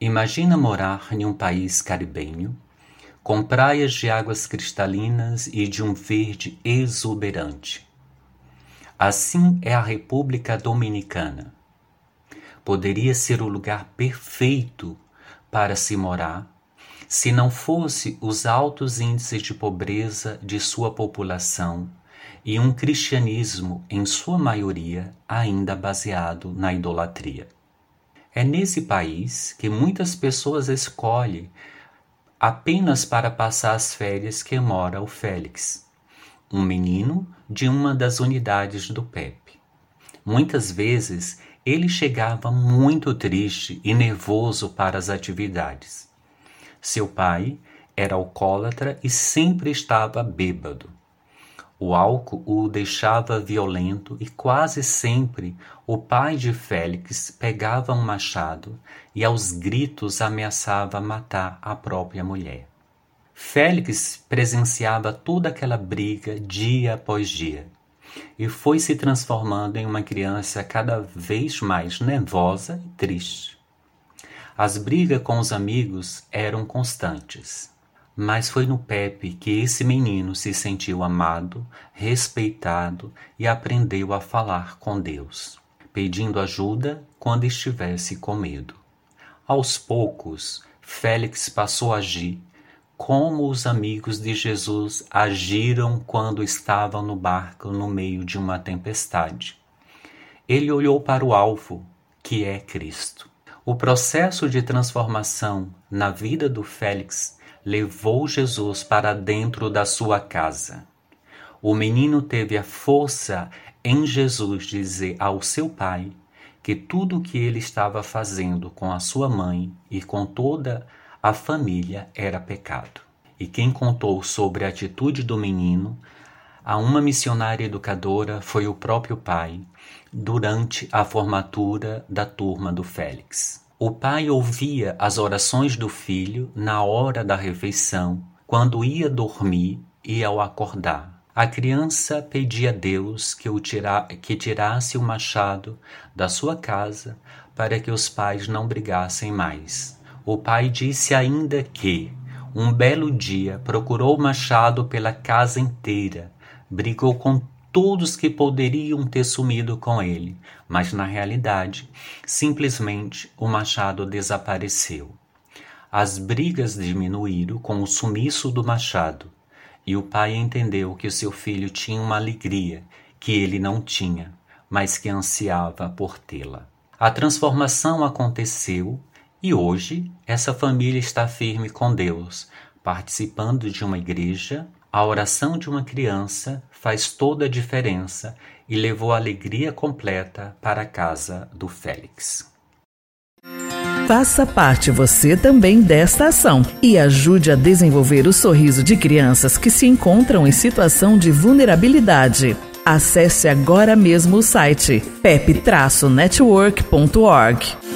Imagina morar em um país caribenho, com praias de águas cristalinas e de um verde exuberante. Assim é a República Dominicana. Poderia ser o lugar perfeito para se morar se não fosse os altos índices de pobreza de sua população e um cristianismo, em sua maioria, ainda baseado na idolatria. É nesse país que muitas pessoas escolhem apenas para passar as férias que mora o Félix, um menino de uma das unidades do PEP. Muitas vezes ele chegava muito triste e nervoso para as atividades. Seu pai era alcoólatra e sempre estava bêbado. O álcool o deixava violento e quase sempre o pai de Félix pegava um machado e aos gritos ameaçava matar a própria mulher. Félix presenciava toda aquela briga dia após dia e foi se transformando em uma criança cada vez mais nervosa e triste. As brigas com os amigos eram constantes. Mas foi no Pepe que esse menino se sentiu amado, respeitado e aprendeu a falar com Deus, pedindo ajuda quando estivesse com medo. Aos poucos, Félix passou a agir como os amigos de Jesus agiram quando estavam no barco no meio de uma tempestade. Ele olhou para o alvo, que é Cristo. O processo de transformação na vida do Félix levou Jesus para dentro da sua casa. O menino teve a força em Jesus dizer ao seu pai que tudo o que ele estava fazendo com a sua mãe e com toda a família era pecado. E quem contou sobre a atitude do menino a uma missionária educadora foi o próprio pai durante a formatura da turma do Félix. O pai ouvia as orações do filho na hora da refeição, quando ia dormir e ao acordar. A criança pedia a Deus que, o tira, que tirasse o machado da sua casa para que os pais não brigassem mais. O pai disse ainda que, um belo dia, procurou o machado pela casa inteira, brigou com todos que poderiam ter sumido com ele, mas na realidade, simplesmente o machado desapareceu. As brigas diminuíram com o sumiço do machado, e o pai entendeu que o seu filho tinha uma alegria que ele não tinha, mas que ansiava por tê-la. A transformação aconteceu e hoje essa família está firme com Deus, participando de uma igreja a oração de uma criança faz toda a diferença e levou alegria completa para a casa do Félix. Faça parte você também desta ação e ajude a desenvolver o sorriso de crianças que se encontram em situação de vulnerabilidade. Acesse agora mesmo o site pep-network.org.